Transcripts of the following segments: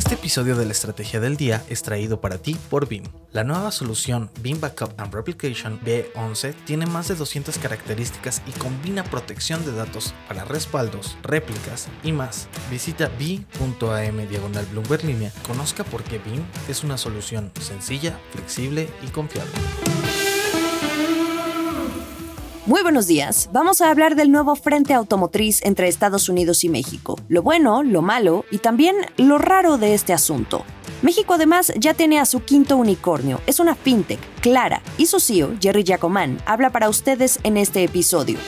Este episodio de la Estrategia del Día es traído para ti por BIM. La nueva solución BIM Backup and Replication B11 tiene más de 200 características y combina protección de datos para respaldos, réplicas y más. Visita b.am diagonal Bloomberg línea, conozca por qué BIM es una solución sencilla, flexible y confiable. Muy buenos días. Vamos a hablar del nuevo frente automotriz entre Estados Unidos y México. Lo bueno, lo malo y también lo raro de este asunto. México además ya tiene a su quinto unicornio. Es una fintech, Clara, y su CEO, Jerry Giacomán, habla para ustedes en este episodio.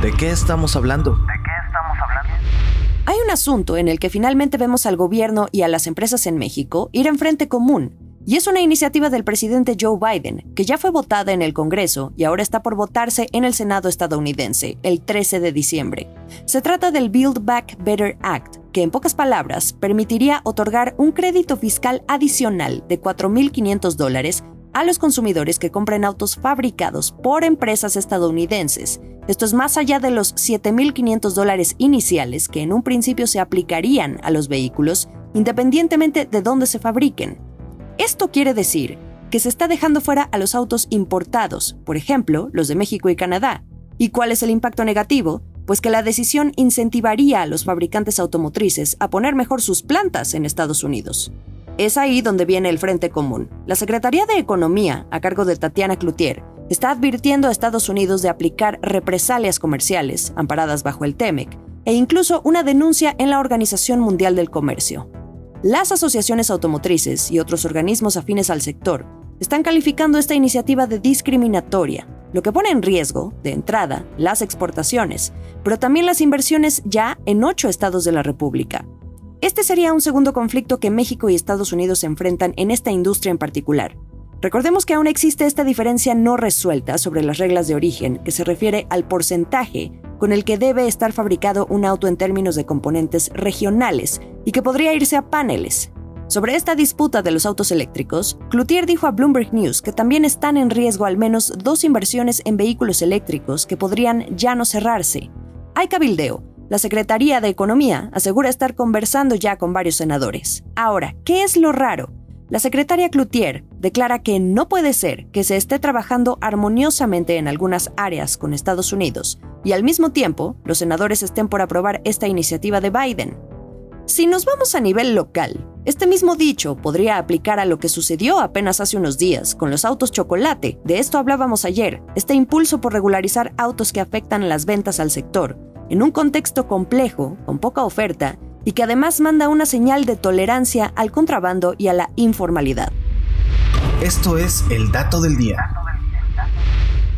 ¿De qué estamos hablando? Hay un asunto en el que finalmente vemos al gobierno y a las empresas en México ir en frente común y es una iniciativa del presidente Joe Biden, que ya fue votada en el Congreso y ahora está por votarse en el Senado estadounidense, el 13 de diciembre. Se trata del Build Back Better Act, que en pocas palabras permitiría otorgar un crédito fiscal adicional de 4.500 dólares a los consumidores que compren autos fabricados por empresas estadounidenses. Esto es más allá de los 7.500 dólares iniciales que en un principio se aplicarían a los vehículos, independientemente de dónde se fabriquen. Esto quiere decir que se está dejando fuera a los autos importados, por ejemplo, los de México y Canadá. ¿Y cuál es el impacto negativo? Pues que la decisión incentivaría a los fabricantes automotrices a poner mejor sus plantas en Estados Unidos. Es ahí donde viene el Frente Común. La Secretaría de Economía, a cargo de Tatiana Cloutier, está advirtiendo a Estados Unidos de aplicar represalias comerciales, amparadas bajo el TEMEC, e incluso una denuncia en la Organización Mundial del Comercio. Las asociaciones automotrices y otros organismos afines al sector están calificando esta iniciativa de discriminatoria, lo que pone en riesgo, de entrada, las exportaciones, pero también las inversiones ya en ocho estados de la República. Este sería un segundo conflicto que México y Estados Unidos se enfrentan en esta industria en particular. Recordemos que aún existe esta diferencia no resuelta sobre las reglas de origen, que se refiere al porcentaje con el que debe estar fabricado un auto en términos de componentes regionales y que podría irse a paneles. Sobre esta disputa de los autos eléctricos, Cloutier dijo a Bloomberg News que también están en riesgo al menos dos inversiones en vehículos eléctricos que podrían ya no cerrarse. Hay cabildeo. La Secretaría de Economía asegura estar conversando ya con varios senadores. Ahora, ¿qué es lo raro? La secretaria Cloutier declara que no puede ser que se esté trabajando armoniosamente en algunas áreas con Estados Unidos y al mismo tiempo los senadores estén por aprobar esta iniciativa de Biden. Si nos vamos a nivel local, este mismo dicho podría aplicar a lo que sucedió apenas hace unos días con los autos chocolate. De esto hablábamos ayer, este impulso por regularizar autos que afectan las ventas al sector, en un contexto complejo, con poca oferta y que además manda una señal de tolerancia al contrabando y a la informalidad. Esto es el dato del día.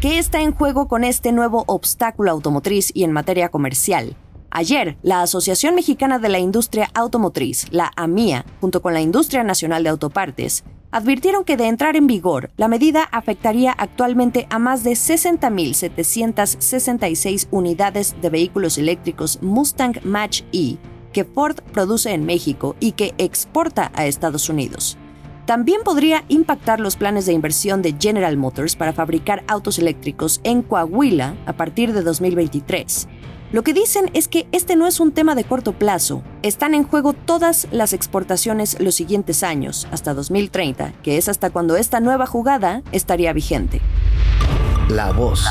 ¿Qué está en juego con este nuevo obstáculo automotriz y en materia comercial? Ayer, la Asociación Mexicana de la Industria Automotriz, la AMIA, junto con la Industria Nacional de Autopartes, advirtieron que de entrar en vigor, la medida afectaría actualmente a más de 60.766 unidades de vehículos eléctricos Mustang Match E que Ford produce en México y que exporta a Estados Unidos. También podría impactar los planes de inversión de General Motors para fabricar autos eléctricos en Coahuila a partir de 2023. Lo que dicen es que este no es un tema de corto plazo. Están en juego todas las exportaciones los siguientes años, hasta 2030, que es hasta cuando esta nueva jugada estaría vigente. La voz.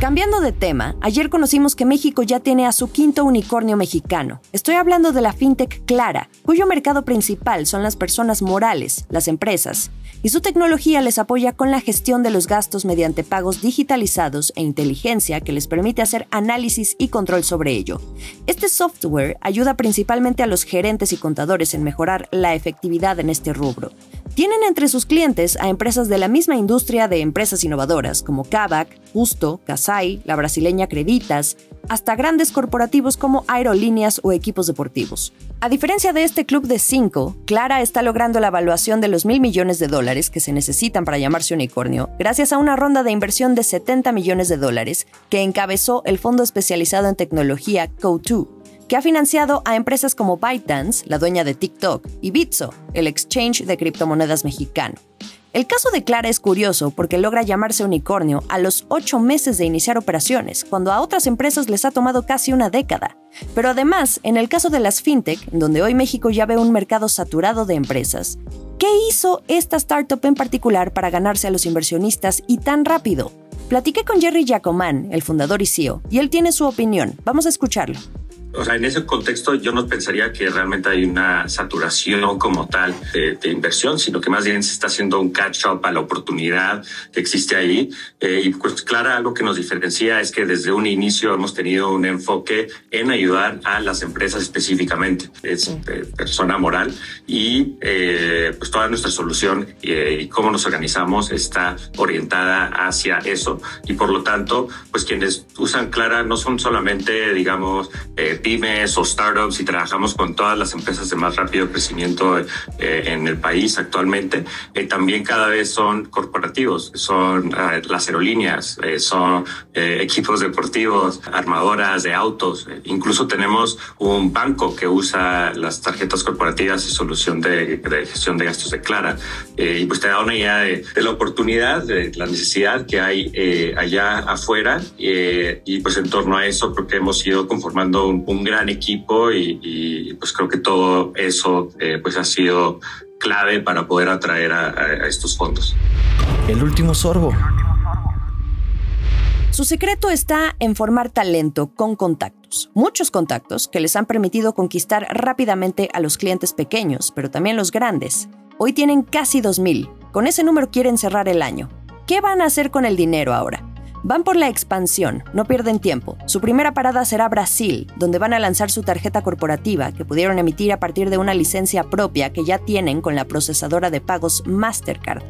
Cambiando de tema, ayer conocimos que México ya tiene a su quinto unicornio mexicano. Estoy hablando de la fintech Clara, cuyo mercado principal son las personas morales, las empresas, y su tecnología les apoya con la gestión de los gastos mediante pagos digitalizados e inteligencia que les permite hacer análisis y control sobre ello. Este software ayuda principalmente a los gerentes y contadores en mejorar la efectividad en este rubro. Tienen entre sus clientes a empresas de la misma industria de empresas innovadoras como Kavak, Justo, Casai, la brasileña Creditas, hasta grandes corporativos como aerolíneas o equipos deportivos. A diferencia de este club de cinco, Clara está logrando la evaluación de los mil millones de dólares que se necesitan para llamarse unicornio, gracias a una ronda de inversión de 70 millones de dólares que encabezó el fondo especializado en tecnología Co2 que ha financiado a empresas como ByteDance, la dueña de TikTok, y Bitso, el exchange de criptomonedas mexicano. El caso de Clara es curioso porque logra llamarse unicornio a los ocho meses de iniciar operaciones, cuando a otras empresas les ha tomado casi una década. Pero además, en el caso de las fintech, donde hoy México ya ve un mercado saturado de empresas, ¿qué hizo esta startup en particular para ganarse a los inversionistas y tan rápido? Platiqué con Jerry Giacomán, el fundador y CEO, y él tiene su opinión. Vamos a escucharlo. O sea, en ese contexto yo no pensaría que realmente hay una saturación como tal de, inversión, sino que más bien se está haciendo un catch-up a la oportunidad que existe ahí. Eh, y pues claro, algo que nos diferencia es que desde un inicio hemos tenido un enfoque en ayudar a las empresas específicamente. Es eh, persona moral y eh, pues toda nuestra solución y cómo nos organizamos está orientada hacia eso. Y por lo tanto, pues quienes usan Clara no son solamente, digamos, pymes o startups y trabajamos con todas las empresas de más rápido crecimiento eh, en el país actualmente, eh, también cada vez son corporativos, son eh, las aerolíneas, son equipos deportivos, armadoras de autos, incluso tenemos un banco que usa las tarjetas corporativas y solución de, gestión de gastos de Clara. y pues te da una idea de, la oportunidad, de la necesidad que hay allá afuera y pues en torno a eso creo que hemos ido conformando un un gran equipo y, pues creo que todo eso eh, pues ha sido clave para poder atraer a, estos fondos. El último sorbo. Su secreto está en formar talento con contactos, muchos contactos que les han permitido conquistar rápidamente a los clientes pequeños, pero también los grandes. Hoy tienen casi 2.000, con ese número quieren cerrar el año. ¿Qué van a hacer con el dinero ahora? Van por la expansión, no pierden tiempo. Su primera parada será Brasil, donde van a lanzar su tarjeta corporativa que pudieron emitir a partir de una licencia propia que ya tienen con la procesadora de pagos Mastercard.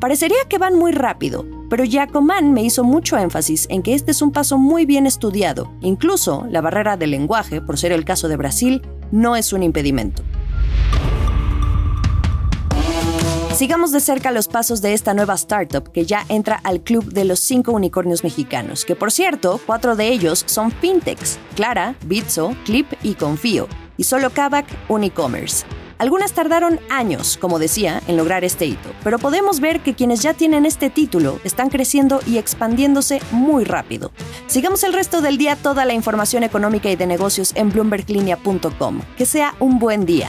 Parecería que van muy rápido, pero Giacoman me hizo mucho énfasis en que este es un paso muy bien estudiado. Incluso la barrera del lenguaje, por ser el caso de Brasil, no es un impedimento. Sigamos de cerca los pasos de esta nueva startup que ya entra al club de los cinco unicornios mexicanos, que por cierto, cuatro de ellos son fintechs, Clara, Bitso, Clip y Confío, y solo Kavak Unicommerce. Algunas tardaron años, como decía, en lograr este hito, pero podemos ver que quienes ya tienen este título están creciendo y expandiéndose muy rápido. Sigamos el resto del día toda la información económica y de negocios en bloomberglinea.com. Que sea un buen día.